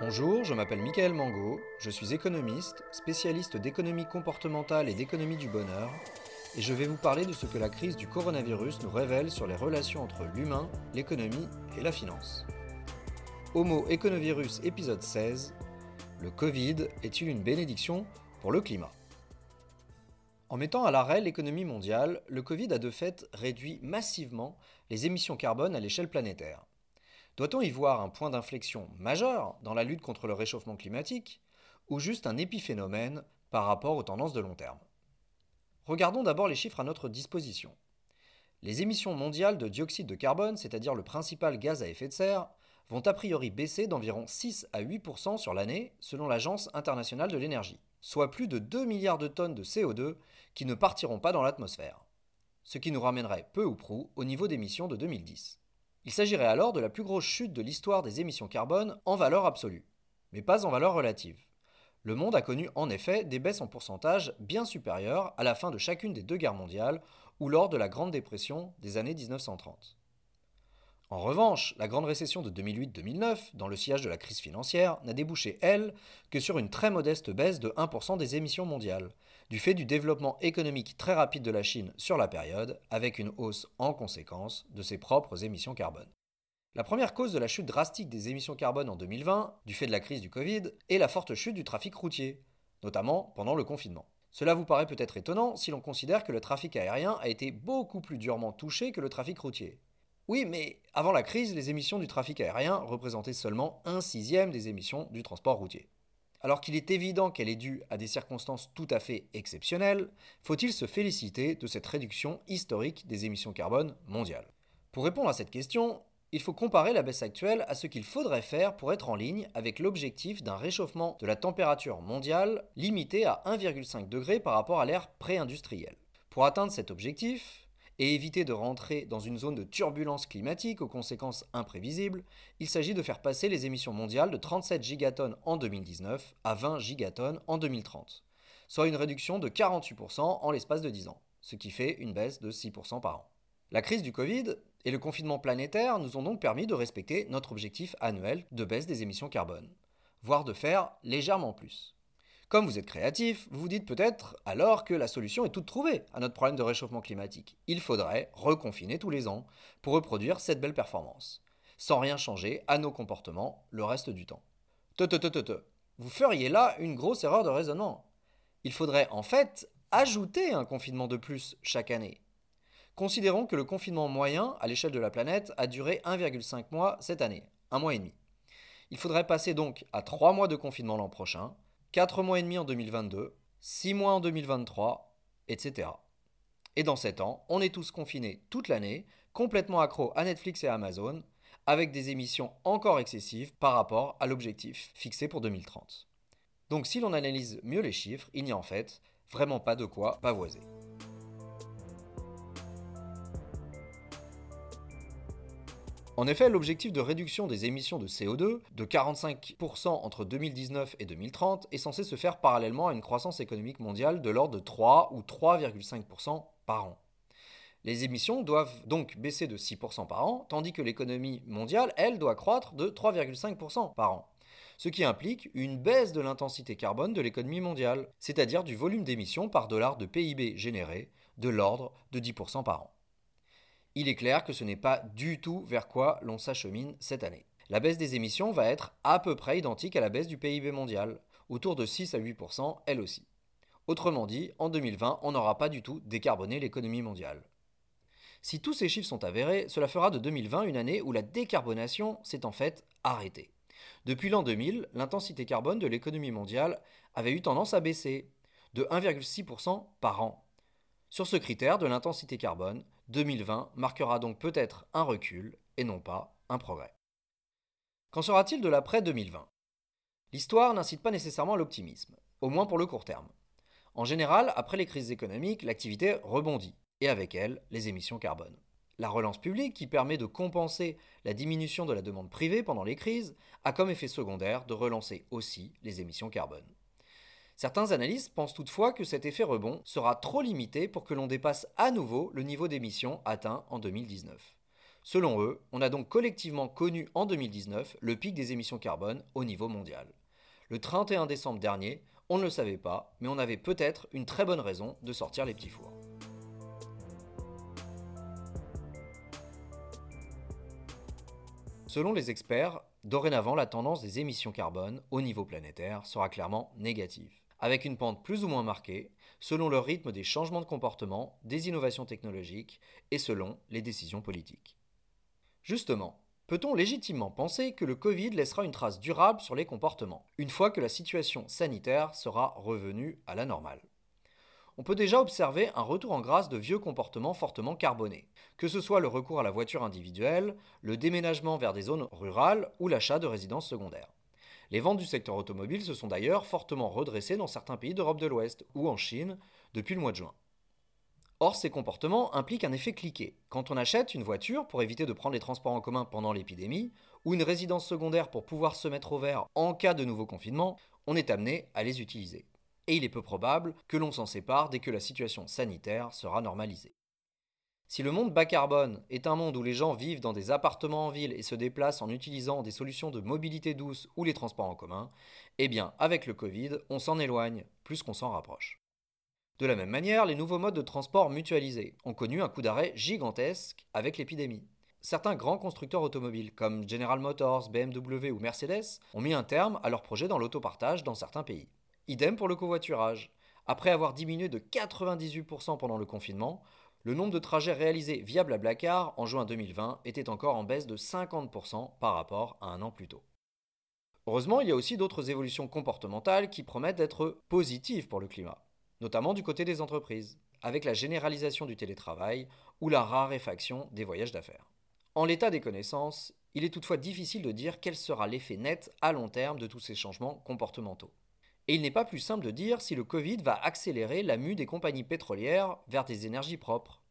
Bonjour, je m'appelle Michael Mango, je suis économiste, spécialiste d'économie comportementale et d'économie du bonheur, et je vais vous parler de ce que la crise du coronavirus nous révèle sur les relations entre l'humain, l'économie et la finance. Homo Econovirus épisode 16 Le Covid est-il une bénédiction pour le climat? En mettant à l'arrêt l'économie mondiale, le Covid a de fait réduit massivement les émissions carbone à l'échelle planétaire. Doit-on y voir un point d'inflexion majeur dans la lutte contre le réchauffement climatique ou juste un épiphénomène par rapport aux tendances de long terme? Regardons d'abord les chiffres à notre disposition. Les émissions mondiales de dioxyde de carbone, c'est-à-dire le principal gaz à effet de serre, vont a priori baisser d'environ 6 à 8% sur l'année selon l'Agence internationale de l'énergie, soit plus de 2 milliards de tonnes de CO2 qui ne partiront pas dans l'atmosphère, ce qui nous ramènerait peu ou prou au niveau d'émissions de 2010. Il s'agirait alors de la plus grosse chute de l'histoire des émissions carbone en valeur absolue, mais pas en valeur relative. Le monde a connu en effet des baisses en pourcentage bien supérieures à la fin de chacune des deux guerres mondiales ou lors de la Grande Dépression des années 1930. En revanche, la grande récession de 2008-2009, dans le sillage de la crise financière, n'a débouché, elle, que sur une très modeste baisse de 1% des émissions mondiales, du fait du développement économique très rapide de la Chine sur la période, avec une hausse en conséquence de ses propres émissions carbone. La première cause de la chute drastique des émissions carbone en 2020, du fait de la crise du Covid, est la forte chute du trafic routier, notamment pendant le confinement. Cela vous paraît peut-être étonnant si l'on considère que le trafic aérien a été beaucoup plus durement touché que le trafic routier. Oui, mais avant la crise, les émissions du trafic aérien représentaient seulement un sixième des émissions du transport routier. Alors qu'il est évident qu'elle est due à des circonstances tout à fait exceptionnelles, faut-il se féliciter de cette réduction historique des émissions carbone mondiales? Pour répondre à cette question, il faut comparer la baisse actuelle à ce qu'il faudrait faire pour être en ligne avec l'objectif d'un réchauffement de la température mondiale limité à 1,5 degré par rapport à l'ère pré-industrielle. Pour atteindre cet objectif, et éviter de rentrer dans une zone de turbulence climatique aux conséquences imprévisibles, il s'agit de faire passer les émissions mondiales de 37 gigatonnes en 2019 à 20 gigatonnes en 2030, soit une réduction de 48% en l'espace de 10 ans, ce qui fait une baisse de 6% par an. La crise du Covid et le confinement planétaire nous ont donc permis de respecter notre objectif annuel de baisse des émissions carbone, voire de faire légèrement plus. Comme vous êtes créatif, vous vous dites peut-être alors que la solution est toute trouvée à notre problème de réchauffement climatique. Il faudrait reconfiner tous les ans pour reproduire cette belle performance, sans rien changer à nos comportements le reste du temps. Te, te, te, te. Vous feriez là une grosse erreur de raisonnement. Il faudrait en fait ajouter un confinement de plus chaque année. Considérons que le confinement moyen à l'échelle de la planète a duré 1,5 mois cette année, un mois et demi. Il faudrait passer donc à 3 mois de confinement l'an prochain, 4 mois et demi en 2022, 6 mois en 2023, etc. Et dans 7 ans, on est tous confinés toute l'année, complètement accros à Netflix et Amazon, avec des émissions encore excessives par rapport à l'objectif fixé pour 2030. Donc si l'on analyse mieux les chiffres, il n'y a en fait vraiment pas de quoi pavoiser. En effet, l'objectif de réduction des émissions de CO2 de 45% entre 2019 et 2030 est censé se faire parallèlement à une croissance économique mondiale de l'ordre de 3 ou 3,5% par an. Les émissions doivent donc baisser de 6% par an, tandis que l'économie mondiale, elle, doit croître de 3,5% par an. Ce qui implique une baisse de l'intensité carbone de l'économie mondiale, c'est-à-dire du volume d'émissions par dollar de PIB généré, de l'ordre de 10% par an il est clair que ce n'est pas du tout vers quoi l'on s'achemine cette année. La baisse des émissions va être à peu près identique à la baisse du PIB mondial, autour de 6 à 8% elle aussi. Autrement dit, en 2020, on n'aura pas du tout décarboné l'économie mondiale. Si tous ces chiffres sont avérés, cela fera de 2020 une année où la décarbonation s'est en fait arrêtée. Depuis l'an 2000, l'intensité carbone de l'économie mondiale avait eu tendance à baisser, de 1,6% par an. Sur ce critère de l'intensité carbone, 2020 marquera donc peut-être un recul et non pas un progrès. Qu'en sera-t-il de l'après 2020 L'histoire n'incite pas nécessairement à l'optimisme, au moins pour le court terme. En général, après les crises économiques, l'activité rebondit, et avec elle, les émissions carbone. La relance publique, qui permet de compenser la diminution de la demande privée pendant les crises, a comme effet secondaire de relancer aussi les émissions carbone. Certains analystes pensent toutefois que cet effet rebond sera trop limité pour que l'on dépasse à nouveau le niveau d'émission atteint en 2019. Selon eux, on a donc collectivement connu en 2019 le pic des émissions carbone au niveau mondial. Le 31 décembre dernier, on ne le savait pas, mais on avait peut-être une très bonne raison de sortir les petits fours. Selon les experts, dorénavant la tendance des émissions carbone au niveau planétaire sera clairement négative, avec une pente plus ou moins marquée selon le rythme des changements de comportement, des innovations technologiques et selon les décisions politiques. Justement, peut-on légitimement penser que le Covid laissera une trace durable sur les comportements, une fois que la situation sanitaire sera revenue à la normale? On peut déjà observer un retour en grâce de vieux comportements fortement carbonés, que ce soit le recours à la voiture individuelle, le déménagement vers des zones rurales ou l'achat de résidences secondaires. Les ventes du secteur automobile se sont d'ailleurs fortement redressées dans certains pays d'Europe de l'Ouest ou en Chine depuis le mois de juin. Or, ces comportements impliquent un effet cliqué. Quand on achète une voiture pour éviter de prendre les transports en commun pendant l'épidémie, ou une résidence secondaire pour pouvoir se mettre au vert en cas de nouveau confinement, on est amené à les utiliser. Et il est peu probable que l'on s'en sépare dès que la situation sanitaire sera normalisée. Si le monde bas carbone est un monde où les gens vivent dans des appartements en ville et se déplacent en utilisant des solutions de mobilité douce ou les transports en commun, eh bien, avec le Covid, on s'en éloigne plus qu'on s'en rapproche. De la même manière, les nouveaux modes de transport mutualisés ont connu un coup d'arrêt gigantesque avec l'épidémie. Certains grands constructeurs automobiles comme General Motors, BMW ou Mercedes ont mis un terme à leurs projets dans l'autopartage dans certains pays. Idem pour le covoiturage. Après avoir diminué de 98% pendant le confinement, le nombre de trajets réalisés via Blablacar en juin 2020 était encore en baisse de 50% par rapport à un an plus tôt. Heureusement, il y a aussi d'autres évolutions comportementales qui promettent d'être positives pour le climat notamment du côté des entreprises, avec la généralisation du télétravail ou la raréfaction des voyages d'affaires. En l'état des connaissances, il est toutefois difficile de dire quel sera l'effet net à long terme de tous ces changements comportementaux. Et il n'est pas plus simple de dire si le Covid va accélérer la mue des compagnies pétrolières vers des énergies propres.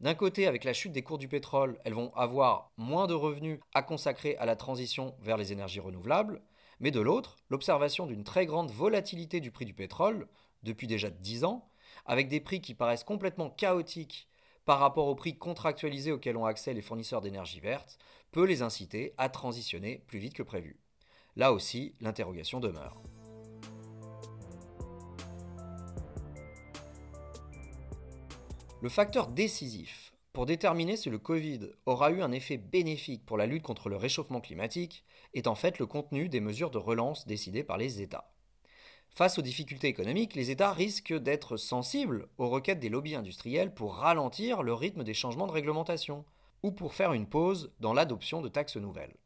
D'un côté, avec la chute des cours du pétrole, elles vont avoir moins de revenus à consacrer à la transition vers les énergies renouvelables, mais de l'autre, l'observation d'une très grande volatilité du prix du pétrole depuis déjà 10 ans, avec des prix qui paraissent complètement chaotiques par rapport aux prix contractualisés auxquels ont accès les fournisseurs d'énergie verte, peut les inciter à transitionner plus vite que prévu. Là aussi, l'interrogation demeure. Le facteur décisif pour déterminer si le Covid aura eu un effet bénéfique pour la lutte contre le réchauffement climatique est en fait le contenu des mesures de relance décidées par les États. Face aux difficultés économiques, les États risquent d'être sensibles aux requêtes des lobbies industriels pour ralentir le rythme des changements de réglementation ou pour faire une pause dans l'adoption de taxes nouvelles.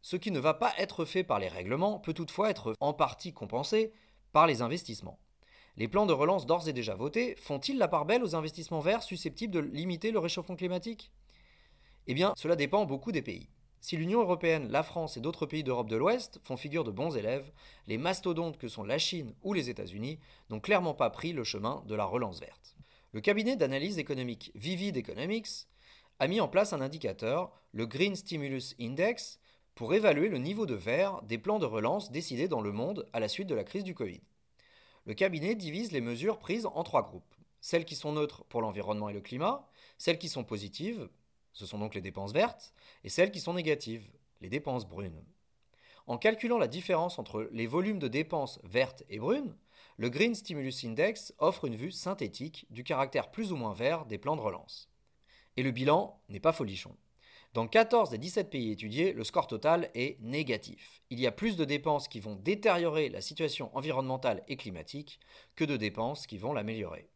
Ce qui ne va pas être fait par les règlements peut toutefois être en partie compensé par les investissements. Les plans de relance d'ores et déjà votés font-ils la part belle aux investissements verts susceptibles de limiter le réchauffement climatique? Eh bien, cela dépend beaucoup des pays. Si l'Union européenne, la France et d'autres pays d'Europe de l'Ouest font figure de bons élèves, les mastodontes que sont la Chine ou les États-Unis n'ont clairement pas pris le chemin de la relance verte. Le cabinet d'analyse économique Vivid Economics a mis en place un indicateur, le Green Stimulus Index, pour évaluer le niveau de vert des plans de relance décidés dans le monde à la suite de la crise du Covid. Le cabinet divise les mesures prises en trois groupes. Celles qui sont neutres pour l'environnement et le climat, celles qui sont positives, ce sont donc les dépenses vertes, et celles qui sont négatives, les dépenses brunes. En calculant la différence entre les volumes de dépenses vertes et brunes, le Green Stimulus Index offre une vue synthétique du caractère plus ou moins vert des plans de relance. Et le bilan n'est pas folichon. Dans 14 des 17 pays étudiés, le score total est négatif. Il y a plus de dépenses qui vont détériorer la situation environnementale et climatique que de dépenses qui vont l'améliorer.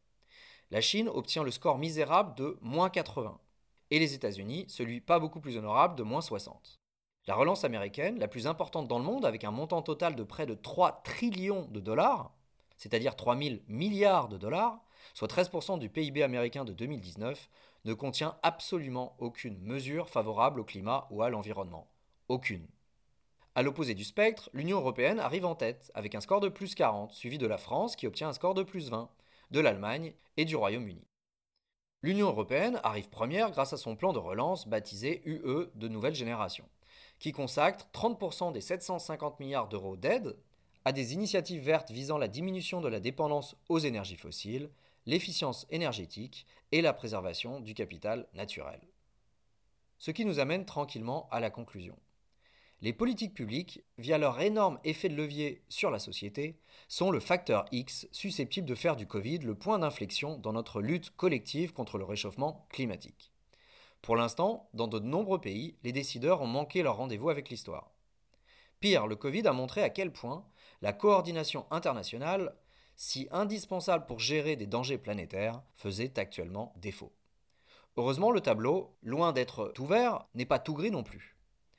La Chine obtient le score misérable de moins 80, et les États-Unis, celui pas beaucoup plus honorable de moins 60. La relance américaine, la plus importante dans le monde, avec un montant total de près de 3 trillions de dollars, c'est-à-dire 3 000 milliards de dollars, soit 13% du PIB américain de 2019, ne contient absolument aucune mesure favorable au climat ou à l'environnement. Aucune. À l'opposé du spectre, l'Union européenne arrive en tête, avec un score de plus 40, suivi de la France qui obtient un score de plus 20, de l'Allemagne et du Royaume-Uni. L'Union européenne arrive première grâce à son plan de relance baptisé UE de nouvelle génération, qui consacre 30% des 750 milliards d'euros d'aide à des initiatives vertes visant la diminution de la dépendance aux énergies fossiles, l'efficience énergétique et la préservation du capital naturel. Ce qui nous amène tranquillement à la conclusion. Les politiques publiques, via leur énorme effet de levier sur la société, sont le facteur X susceptible de faire du Covid le point d'inflexion dans notre lutte collective contre le réchauffement climatique. Pour l'instant, dans de nombreux pays, les décideurs ont manqué leur rendez-vous avec l'histoire. Pire, le Covid a montré à quel point la coordination internationale, si indispensable pour gérer des dangers planétaires, faisait actuellement défaut. Heureusement, le tableau, loin d'être tout vert, n'est pas tout gris non plus.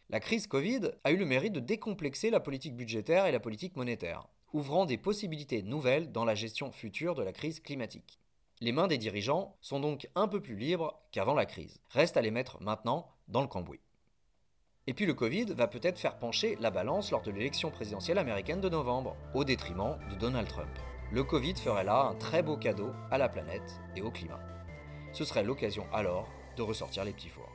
La crise Covid a eu le mérite de décomplexer la politique budgétaire et la politique monétaire, ouvrant des possibilités nouvelles dans la gestion future de la crise climatique. Les mains des dirigeants sont donc un peu plus libres qu'avant la crise. Reste à les mettre maintenant dans le cambouis. Et puis le Covid va peut-être faire pencher la balance lors de l'élection présidentielle américaine de novembre, au détriment de Donald Trump. Le Covid ferait là un très beau cadeau à la planète et au climat. Ce serait l'occasion alors de ressortir les petits fours.